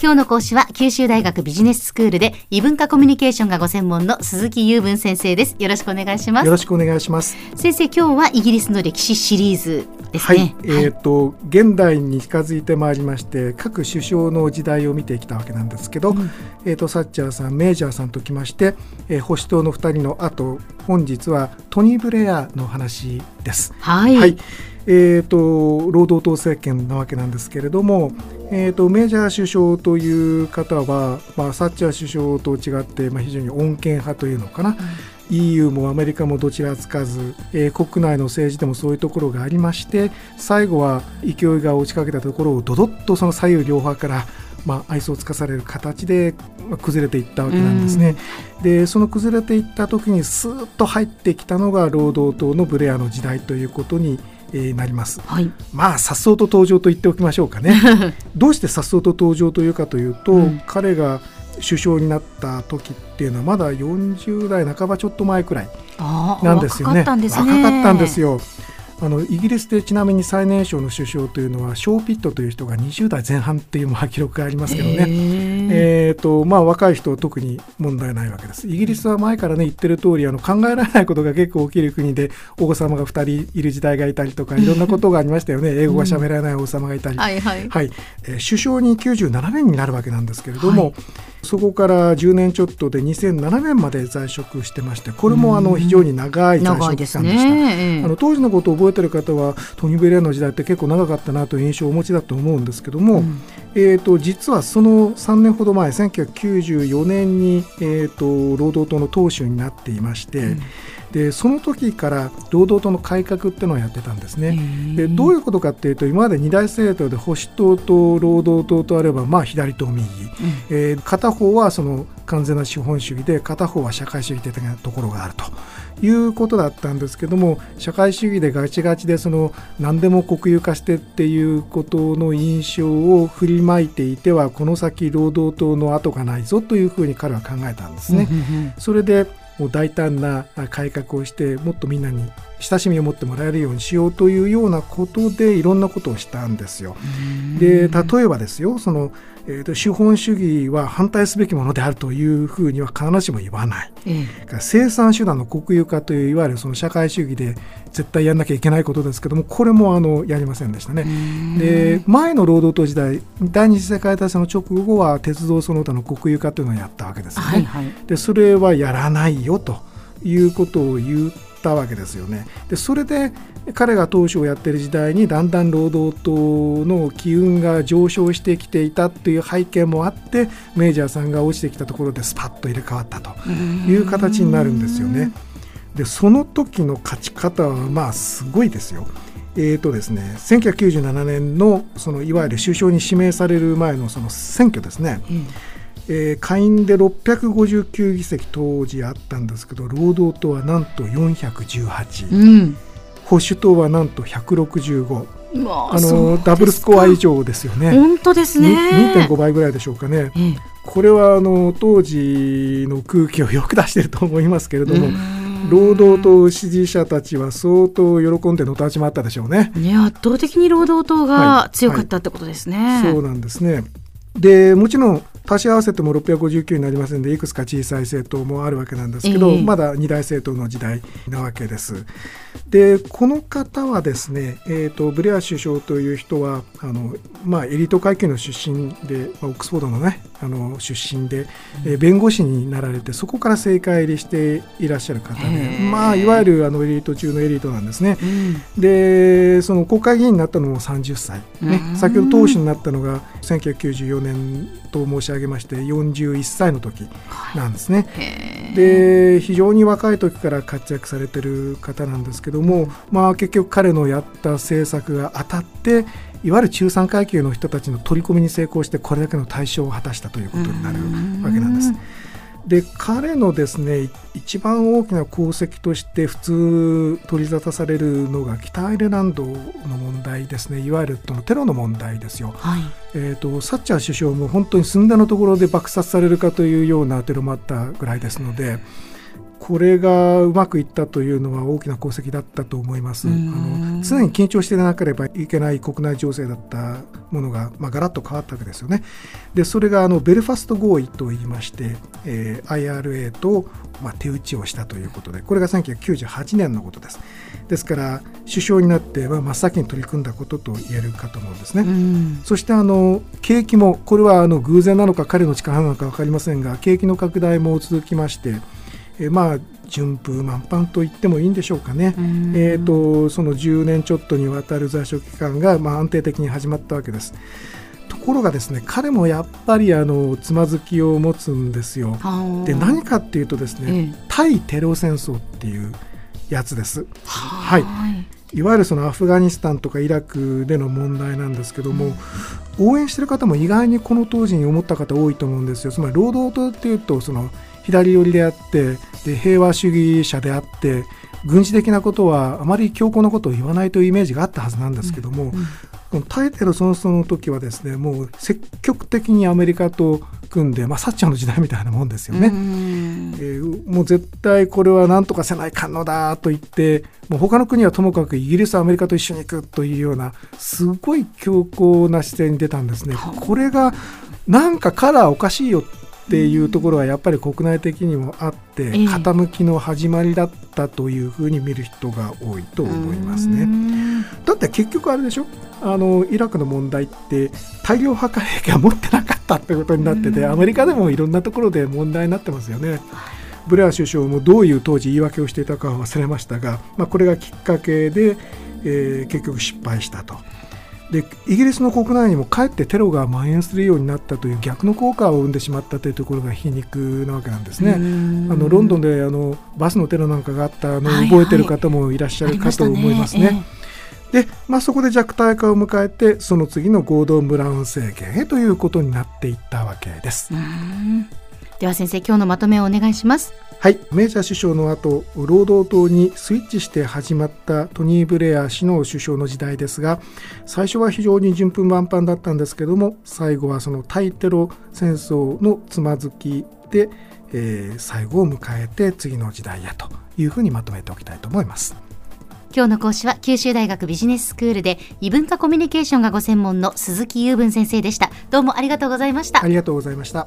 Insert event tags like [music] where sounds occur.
今日の講師は九州大学ビジネススクールで異文化コミュニケーションがご専門の鈴木雄文先生です。よろしくお願いします。よろしくお願いします。先生今日はイギリスの歴史シリーズですはい、ね、えっ、と現代に近づいてまいりまして各首相の時代を見てきたわけなんですけど、えっ、とサッチャーさんメージャーさんときまして、えー保守党の二人の後本日はトニー・ブレアの話です。はい、はい、えー、と労働党政権なわけなんですけれども、えー、とメジャー首相という方は、まあ、サッチャー首相と違って、まあ、非常に穏健派というのかな、EU もアメリカもどちらつかず、えー国内の政治でもそういうところがありまして最後は勢いが落ちかけたところをどどっとその左右両派から、まあ、愛想をつかされる形で、まあ崩れていったわけなんですね。でその崩れていった時にスーッと入ってきたのが労働党のブレアの時代ということに、えーなります。はいまあ颯爽と登場と言っておきましょうかね。[laughs] どうして颯爽と登場というかというと、うん彼が首相になった時っていうのはまだ40代半ばちょっと前くらいなんですよね。ね若かったんですよ。あのイギリスでちなみに最年少の首相というのはショーピットという人が20代前半っていうまあ記録がありますけどね。へーえーとまあ、若い人は特に問題ないわけです。イギリスは前から、ね、言ってる通りあり考えられないことが結構起きる国でお子様が2人いる時代がいたりとか [laughs] いろんなことがありましたよね英語が喋らないお子様がいたり。はいはいはいえー首相に97年になるわけなんですけれども、はいそこから10年ちょっとで2007年まで在職してましてこれもあの非常に長い在職期間でした。あの当時のことを覚えてる方はトニー・ブレアの時代って結構長かったなという印象をお持ちだと思うんですけども、うん。えー、と実はその3年ほど前1994年に、えー、と労働党の党首になっていまして、でその時から労働党の改革っていうのをやってたんですね。でどういうことかっていうと今まで二大政党で保守党と労働党とあればまあ左と右、えー片方はその完全な資本主義で片方は社会主義的なところがあるということだったんですけども社会主義でガチガチでその何でも国有化してっていうことの印象を振りまいていてはこの先労働党の後がないぞというふうに彼は考えたんですね。それでもう大胆な改革をしてもっとみんなに親しみを持ってもらえるようにしようというようなことでいろんなことをしたんですよ。で例えばですよその、えーと資本主義は反対すべきものであるというふうには必ずしも言わない。えそれから生産手段の国有化といういわゆるその社会主義で絶対やんなきゃいけないことですけどもこれもあのやりませんでしたね。で前の労働党時代第二次世界大戦の直後は鉄道その他の国有化というのをやったわけですよね。はいはい。でそれはやらないよということを言ったわけですよね。でそれで彼が党首をやってる時代にだんだん労働党の機運が上昇してきていたという背景もあってメジャーさんが落ちてきたところでスパッと入れ替わったという形になるんですよね。でその時の勝ち方はまあすごいですよ。えーとですね、1997年のそのいわゆる首相に指名される前のその選挙ですね、えー下院で659議席当時あったんですけど労働党はなんと418、うん。保守党はなんと165うわあのダブルスコア以上ですよね。本当ですにね。2.5倍ぐらいでしょうかね。ええこれはあの当時の空気をよく出していると思いますけれども、労働党支持者たちは相当喜んでのたちまったでしょうね。ね圧倒的に労働党が強かったってことですね。そうなんですね。でもちろん足し合わせても659になりますのでいくつか小さい政党もあるわけなんですけど、ええ。まだ二大政党の時代なわけです。でこの方はですね、えー、とブレア首相という人はあの、まあ、エリート階級の出身で、まあオックスフォードの,、ね、あの出身で、えー弁護士になられてそこから政界入りしていらっしゃる方で、まあ、いわゆるあのエリート中のエリートなんですね。うん。でその国会議員になったのも30歳、ね。うん、先ほど党首になったのが1994年と申し上げまして41歳の時なんですね。へえで非常に若い時から活躍されてる方なんですけども、まあ、結局彼のやった政策が当たっていわゆる中産階級の人たちの取り込みに成功してこれだけの対象を果たしたということになるわけなんです。で彼のですねい一番大きな功績として普通取り沙汰されるのが北アイルランドの問題ですねいわゆるテロの問題ですよ。はい。えー、とサッチャー首相も本当に寸田のところで爆殺されるかというようなテロもあったぐらいですのでこれがうまくいったというのは大きな功績だったと思います。あの常に緊張してなければいけない国内情勢だったものが、まあ、ガラッと変わったわけですよね。でそれがあのベルファスト合意といいまして、えー、IRA と、まあ、手打ちをしたということでこれが1998年のことです。ですから首相になっては真っ先に取り組んだことと言えるかと思うんですね。そしてあの景気もこれはあの偶然なのか彼の力なのか分かりませんが景気の拡大も続きましてえまあ順風満帆と言ってもいいんでしょうかね、えーと、その10年ちょっとにわたる在職期間が、まあ、安定的に始まったわけです。ところがですね彼もやっぱりあのつまずきを持つんですよ。で何かっていうとですね、え対テロ戦争っていうやつです。はい、いわゆるそのアフガニスタンとかイラクでの問題なんですけども、うん、応援してる方も意外にこの当時に思った方多いと思うんですよ。つまり労働党っていうとその左寄りであってで平和主義者であって軍事的なことはあまり強硬なことを言わないというイメージがあったはずなんですけども、うんうんタイテルそのその時はですねもう積極的にアメリカと組んで、まあ、サッチャーの時代みたいなもんですよね。ーえー、もう絶対これは何とかせないかんのだと言ってもう他の国はともかくイギリスアメリカと一緒に行くというようなすごい強硬な姿勢に出たんですね。これがなんかカラーおかしいよっていうところはやっぱり国内的にもあって傾きの始まりだったというふうに見る人が多いと思いますね。だって結局あれでしょ？あのイラクの問題って大量破壊兵器は持ってなかったってことになっててアメリカでもいろんなところで問題になってますよね。ブレア首相もどういう当時言い訳をしていたかは忘れましたが、まあ、これがきっかけで、えー、結局失敗したと。でイギリスの国内にもかえってテロが蔓延するようになったという逆の効果を生んでしまったというところが皮肉なわけなんですね。あのロンドンであのバスのテロなんかがあったのを覚えてる方もいらっしゃるかと思いますね。はいはいで、まあ、そこで弱体化を迎えてその次のゴードン・ブラウン政権へということになっていったわけです。では先生今日のまとめをお願いします。はいメジャー首相の後労働党にスイッチして始まったトニー・ブレア氏の首相の時代ですが最初は非常に順風満帆だったんですけども最後はその対テロ戦争のつまずきで、えー、最後を迎えて次の時代へというふうにまとめておきたいと思います。今日の講師は九州大学ビジネススクールで異文化コミュニケーションがご専門の鈴木雄文先生でしたどうもありがとうございましたありがとうございました